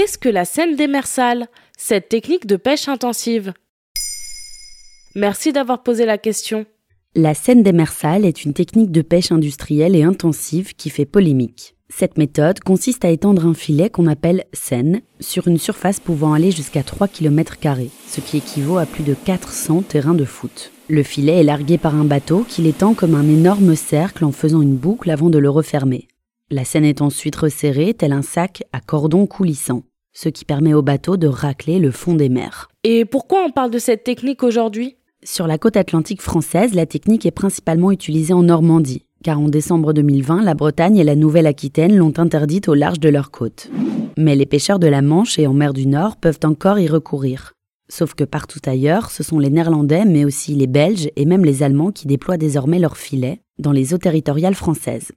qu'est-ce que la scène démersale, cette technique de pêche intensive Merci d'avoir posé la question. La scène démersale est une technique de pêche industrielle et intensive qui fait polémique. Cette méthode consiste à étendre un filet qu'on appelle scène sur une surface pouvant aller jusqu'à 3 km, ce qui équivaut à plus de 400 terrains de foot. Le filet est largué par un bateau qui l'étend comme un énorme cercle en faisant une boucle avant de le refermer. La scène est ensuite resserrée tel un sac à cordon coulissant, ce qui permet au bateau de racler le fond des mers. Et pourquoi on parle de cette technique aujourd'hui? Sur la côte atlantique française, la technique est principalement utilisée en Normandie, car en décembre 2020, la Bretagne et la Nouvelle-Aquitaine l'ont interdite au large de leurs côtes. Mais les pêcheurs de la Manche et en mer du Nord peuvent encore y recourir. Sauf que partout ailleurs, ce sont les Néerlandais, mais aussi les Belges et même les Allemands qui déploient désormais leurs filets dans les eaux territoriales françaises.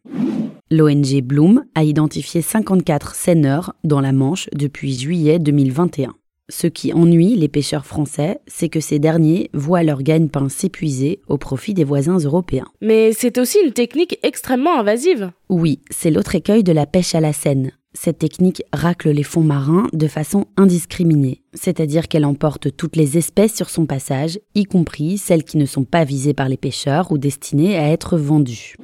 L'ONG Bloom a identifié 54 seineurs dans la Manche depuis juillet 2021. Ce qui ennuie les pêcheurs français, c'est que ces derniers voient leur gagne-pain s'épuiser au profit des voisins européens. Mais c'est aussi une technique extrêmement invasive. Oui, c'est l'autre écueil de la pêche à la Seine. Cette technique racle les fonds marins de façon indiscriminée, c'est-à-dire qu'elle emporte toutes les espèces sur son passage, y compris celles qui ne sont pas visées par les pêcheurs ou destinées à être vendues.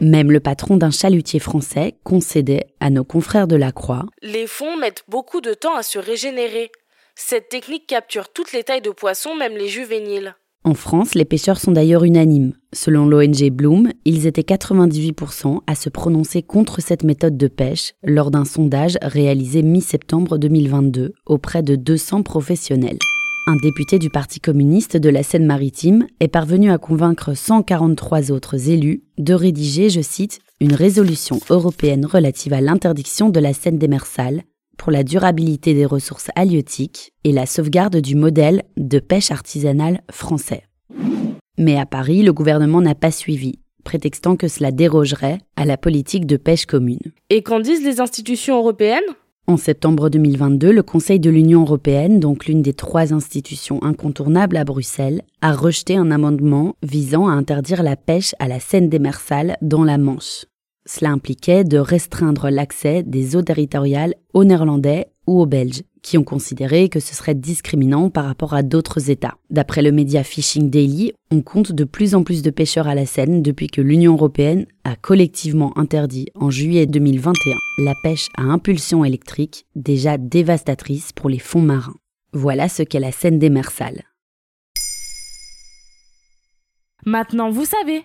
Même le patron d'un chalutier français concédait à nos confrères de la Croix Les fonds mettent beaucoup de temps à se régénérer. Cette technique capture toutes les tailles de poissons, même les juvéniles. En France, les pêcheurs sont d'ailleurs unanimes. Selon l'ONG Bloom, ils étaient 98% à se prononcer contre cette méthode de pêche lors d'un sondage réalisé mi-septembre 2022 auprès de 200 professionnels. Un député du Parti communiste de la Seine-Maritime est parvenu à convaincre 143 autres élus de rédiger, je cite, une résolution européenne relative à l'interdiction de la Seine démersale pour la durabilité des ressources halieutiques et la sauvegarde du modèle de pêche artisanale français. Mais à Paris, le gouvernement n'a pas suivi, prétextant que cela dérogerait à la politique de pêche commune. Et qu'en disent les institutions européennes? En septembre 2022, le Conseil de l'Union européenne, donc l'une des trois institutions incontournables à Bruxelles, a rejeté un amendement visant à interdire la pêche à la Seine démersale dans la Manche. Cela impliquait de restreindre l'accès des eaux territoriales aux Néerlandais ou aux Belges, qui ont considéré que ce serait discriminant par rapport à d'autres États. D'après le média Fishing Daily, on compte de plus en plus de pêcheurs à la Seine depuis que l'Union européenne a collectivement interdit en juillet 2021 la pêche à impulsion électrique, déjà dévastatrice pour les fonds marins. Voilà ce qu'est la Seine démersale. Maintenant, vous savez.